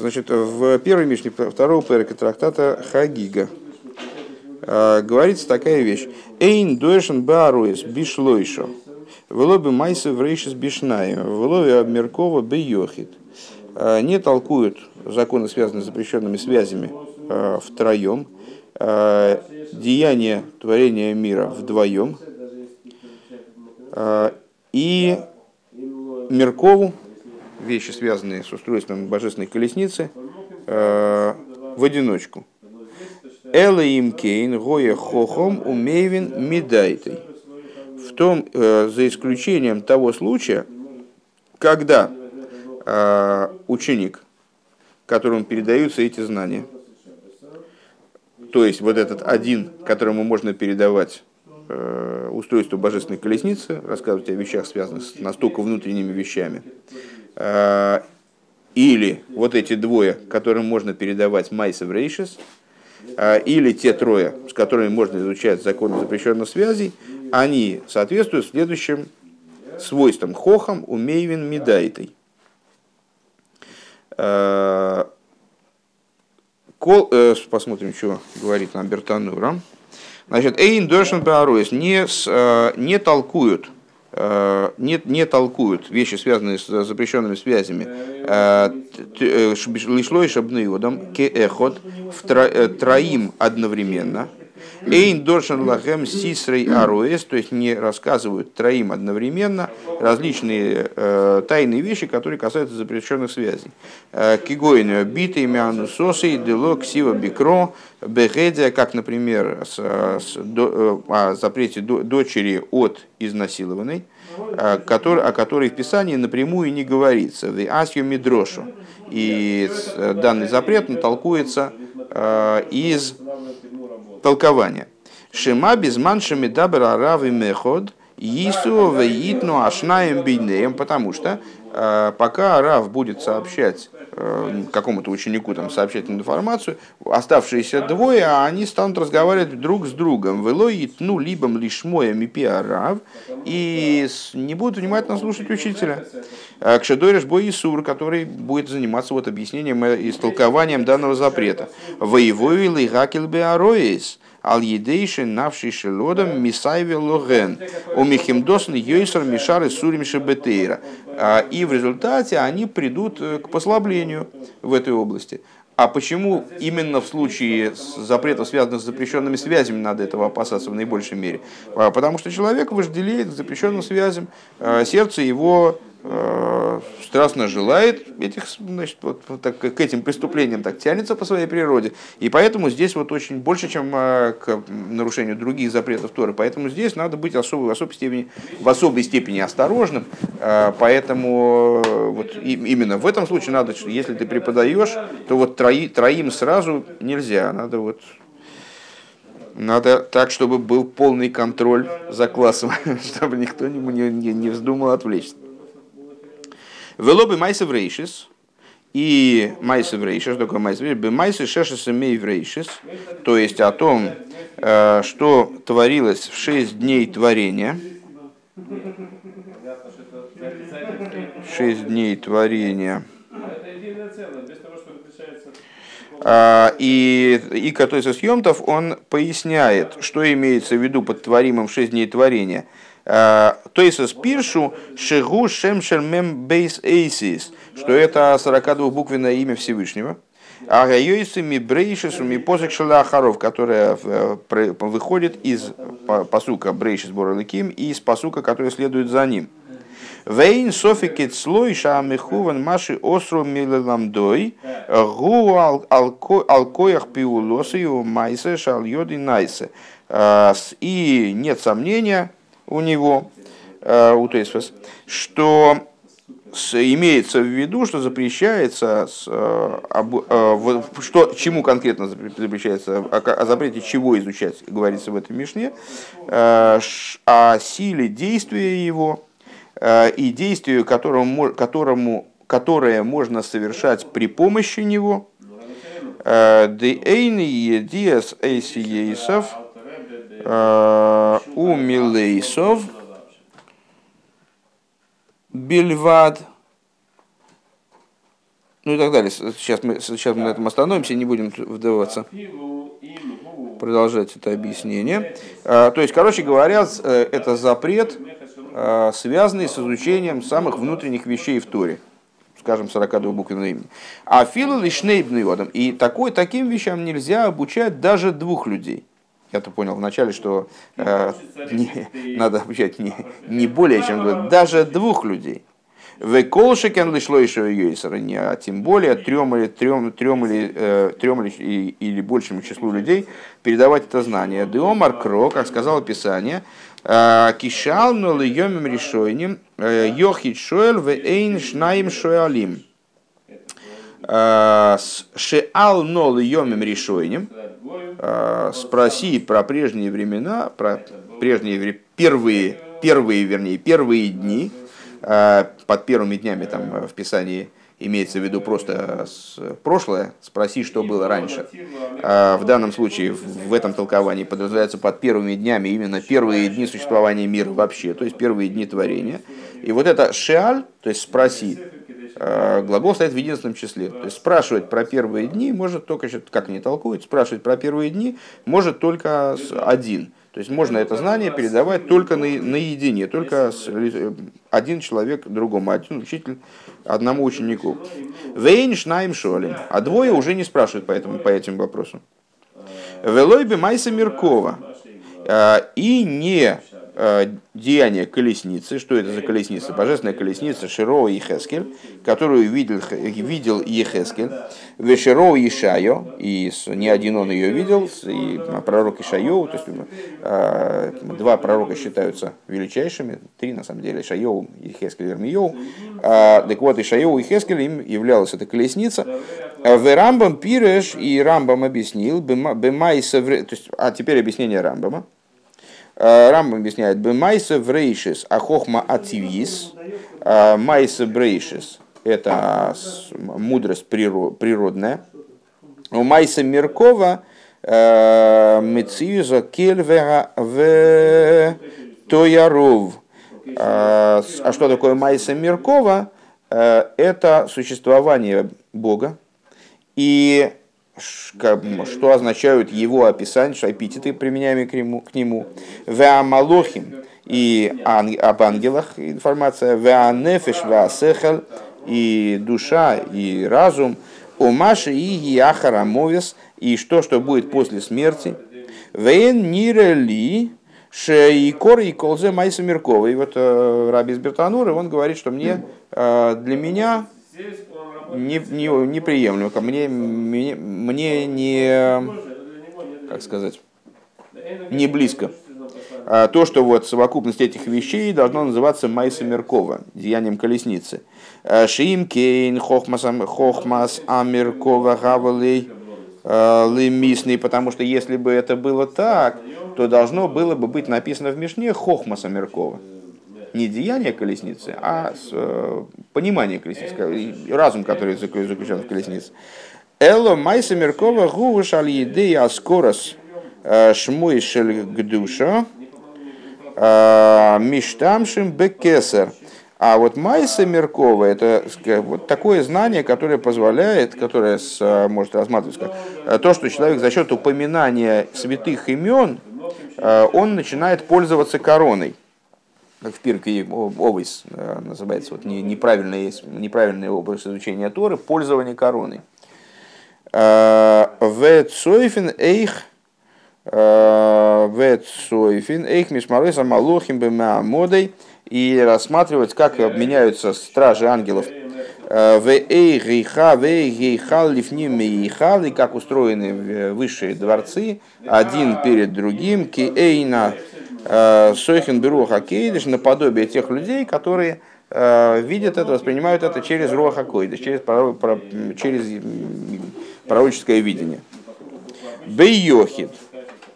Значит, в первой Мишне второго перека трактата Хагига говорится такая вещь. Эйн дуэшен бааруэс бишлойшо. Велоби майсы в рейшис бишнаем. Велоби обмеркова бейохит. Не толкуют законы, связанные с запрещенными связями втроем. Деяние творения мира вдвоем. И Меркову, вещи, связанные с устройством божественной колесницы, э, в одиночку. Эла им кейн гоя хохом умейвин медайтой. В том, э, за исключением того случая, когда э, ученик, которому передаются эти знания, то есть вот этот один, которому можно передавать устройство божественной колесницы, рассказывать о вещах, связанных с настолько внутренними вещами. Э, или вот эти двое, которым можно передавать Майса Рейшес, э, или те трое, с которыми можно изучать законы запрещенных связей, они соответствуют следующим свойствам хохам, умейвин, медайтой. Посмотрим, что говорит нам Бертанура. Значит, Эйн Дошен Бааруис не, э, не толкуют э, не, не толкуют вещи, связанные с запрещенными связями, э, лишлой шабнеодом, кеэхот, троим одновременно, Эйн доршен лахем сисрей аруэс, то есть не рассказывают троим одновременно различные э, тайные вещи, которые касаются запрещенных связей. Э, Кигойн биты мяну сосы дело ксива бикро бегедия, как, например, с, с, до, э, о запрете до, дочери от изнасилованной, э, который, о которой в Писании напрямую не говорится. В асью мидрошу. И данный запрет толкуется э, из толкования. Шема безман шемидабр арави меход Ису веитну ашнаем бейнеем, потому что пока Рав будет сообщать э, какому-то ученику там, сообщать информацию, оставшиеся двое, а они станут разговаривать друг с другом. Велой ну либо лишь моем и Рав, и не будут внимательно слушать учителя. Э, Кшедориш бой Исур, который будет заниматься вот объяснением и истолкованием данного запрета. Воевой ли гакел беароис – ал едейши навший шелодом мисайве логен, у михимдосн йойсер мишары сурим шебетейра. А, и в результате они придут э, к послаблению в этой области. А почему именно в случае запретов, связанных с запрещенными связями, надо этого опасаться в наибольшей мере? А, потому что человек вожделеет к запрещенным связям, а, сердце его Э, страстно желает этих, значит, вот, так, к этим преступлениям так тянется по своей природе. И поэтому здесь вот очень больше, чем э, к нарушению других запретов Торы. Поэтому здесь надо быть особо, в, особой степени, в особой степени осторожным. Э, поэтому вот именно в этом случае надо, если ты преподаешь, то вот трои, троим сразу нельзя. Надо вот надо так, чтобы был полный контроль за классом, чтобы никто не, не, не вздумал отвлечься. Велобы майсов рейшис, и майсов рейшис, что такое майсов рейшис? Майсов шешес имей рейшис, то есть о том, э, что творилось в шесть дней творения. Шесть дней творения. А, и, и Катойса Съемтов, он поясняет, что имеется в виду под творимым шесть дней творения – то есть спиршу шигу шемшер мем бейс эйсис, что это 42-буквенное имя Всевышнего. А гайойсы ми брейшис ми позык шалахаров, которая э, выходит из посука брейшис борлыким и из посука, который следует за ним. Вейн софикет слой шамихуван маши осру милеламдой гу алкоях пиулосы майсе шал йоди найсе. Э, и нет сомнения, у него, э, у Тейсфес, что имеется в виду, что запрещается, э, э, что, чему конкретно запрещается, о запрете чего изучать, говорится в этом Мишне, о силе действия его и действию, которому, которому, которое можно совершать при помощи него, Дейни Диас Эйсиесов, у Милейсов Бельвад ну и так далее. Сейчас мы, сейчас мы на этом остановимся, не будем вдаваться продолжать это объяснение. А, то есть, короче говоря, э, это запрет, связанный с изучением самых внутренних вещей в Торе скажем, 42 буквенного имени. А филу лишнейбный водом. И такой, таким вещам нельзя обучать даже двух людей. Я-то понял вначале, что э, не, надо обучать не, не более чем даже двух людей. В колшекен лишло еще юйсера, не, а тем более трем или, трем, трем или, э, трем или, или большему числу людей передавать это знание. Деомар кро, как сказал Писание, э, кишал но льемим решойним, э, йохит шоэл в эйн шнаим шоалим. Э, шеал но льемим решойним, спроси про прежние времена, про прежние первые, первые, вернее, первые дни, а, под первыми днями там в Писании имеется в виду просто прошлое, спроси, что было раньше. В данном случае, в этом толковании подразумевается под первыми днями именно первые дни существования мира вообще, то есть первые дни творения. И вот это шеаль, то есть спроси, глагол стоит в единственном числе. То есть спрашивать про первые дни может только, как они толкуют, спрашивать про первые дни может только один – то есть можно это знание передавать только на, наедине, только с, э, один человек другому, один учитель одному ученику. Вейн шнаим шолем. А двое уже не спрашивают по, этому, по этим вопросам. Велойби майса Миркова. А, и не Э, деяние колесницы. Что это за колесница? Божественная колесница Широ и Хескель, которую видел, видел Ехескель. Веширо и Шайо, и не один он ее видел, и пророк Ишайо, то есть э, два пророка считаются величайшими, три на самом деле, Шайо и Хескель Вермиоу. А, так вот, Ишайо и Хескель им являлась эта колесница. В Рамбам Пиреш и Рамбам объяснил, то есть, а теперь объяснение Рамбама. Э, Рамбам объясняет, бы майса врейшис, а хохма ативис, э, майса брейшис, это мудрость природная. У майса Меркова э, мециюза кельвера в тояров. А что такое майса Меркова? Это существование Бога и что означают его описания, эпитеты, применяемые к нему, к нему. Веамалохим и об ангелах информация. Веанефеш, веасехал и душа, и разум. У Маши и Яхарамовес и что, что будет после смерти. Вен нирели Шейкор и Колзе Майса Меркова. И вот э, Раби Избертанура, он говорит, что мне, э, для меня не, не, неприемлемо. Мне, мне, мне не, как сказать, не близко. А то, что вот совокупность этих вещей должно называться Майса Меркова, деянием колесницы. А Шим Кейн, Хохмас Амеркова, Гавалей, а, Лемисный, потому что если бы это было так, то должно было бы быть написано в Мишне Хохмаса Меркова не деяние колесницы, а э, понимание колесницы, разум, который заключен в колеснице. Эло майса меркова гу шаль аскорос э, шмуй шель гдуша э, миштамшим бекесер. А вот майса меркова это вот такое знание, которое позволяет, которое с, может рассматриваться как то, что человек за счет упоминания святых имен, он начинает пользоваться короной как в Пирке Овес э, называется, вот неправильный, неправильный образ изучения Торы, пользование короной. Э, в Цойфин Эйх э, в Цойфин Эйх Мишмарыса Малохим Бемаамодой и рассматривать, как меняются стражи ангелов в Эйгейха, в Эйгейхал, Лифним Эйхал, и как устроены высшие дворцы, один перед другим, Ки Эйна Сойхен беру хакейдиш наподобие тех людей, которые э, видят это, воспринимают это через руах через, через пророческое видение. Бейохид.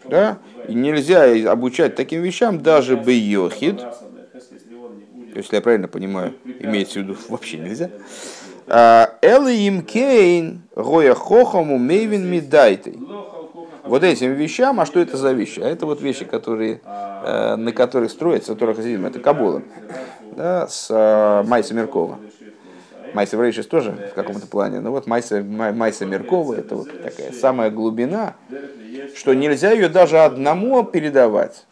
Да? Нельзя обучать таким вещам даже бейохид. Если я правильно понимаю, имеется в виду вообще нельзя. Э, Элиим кейн гоя хохаму мейвин мидайтой вот этим вещам, а что это за вещи? А это вот вещи, которые, э, на которых строится Тора Хасидим, это Кабула, да, с э, Майса Меркова. Майса Врейшис тоже в каком-то плане, но вот Майса, Майса Меркова это вот такая самая глубина, что нельзя ее даже одному передавать,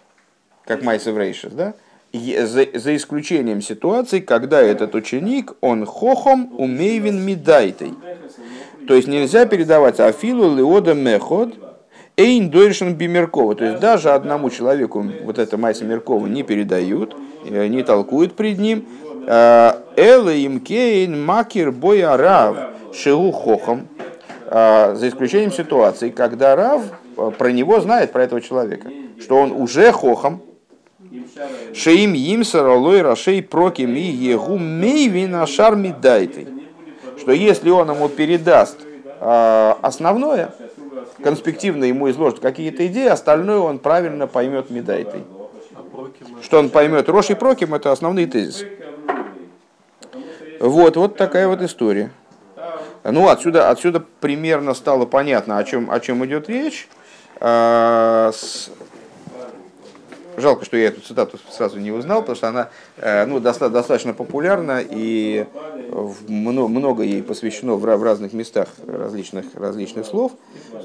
как Майса Врейшис, да? За, за исключением ситуаций, когда этот ученик, он хохом умейвин мидайтой. То есть нельзя передавать Афилу Леода Меход, Эйн Дойршин Бимеркова. То есть даже одному человеку вот это Майса Меркова не передают, не толкуют пред ним. Э, Элла им кейн макер боя рав шеу хохом. Э, за исключением ситуации, когда Рав про него знает, про этого человека, что он уже хохом, Шеим имсар алой рашей проким и егу мейвин ашар мидайты. Что если он ему передаст основное, конспективно ему изложит какие-то идеи, остальное он правильно поймет медайтой. Что он поймет Рош и Проким, это основные тезисы. Вот, вот такая вот история. Ну, отсюда, отсюда примерно стало понятно, о чем, о чем идет речь. А, Жалко, что я эту цитату сразу не узнал, потому что она э, ну, достаточно популярна и много ей посвящено в разных местах различных, различных слов.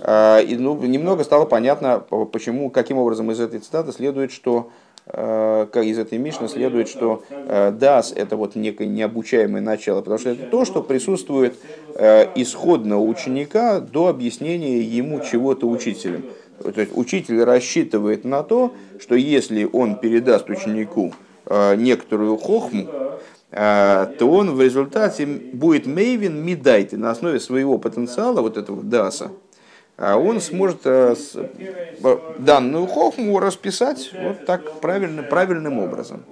А, и ну, немного стало понятно, почему, каким образом из этой цитаты следует, что э, как из этой Мишны следует, что э, дас это вот некое необучаемое начало, потому что это то, что присутствует исходно у ученика до объяснения ему чего-то учителем. То есть учитель рассчитывает на то, что если он передаст ученику э, некоторую хохму, э, то он в результате будет мейвин мидайте на основе своего потенциала, вот этого даса, он сможет э, данную хохму расписать вот так правильно, правильным образом.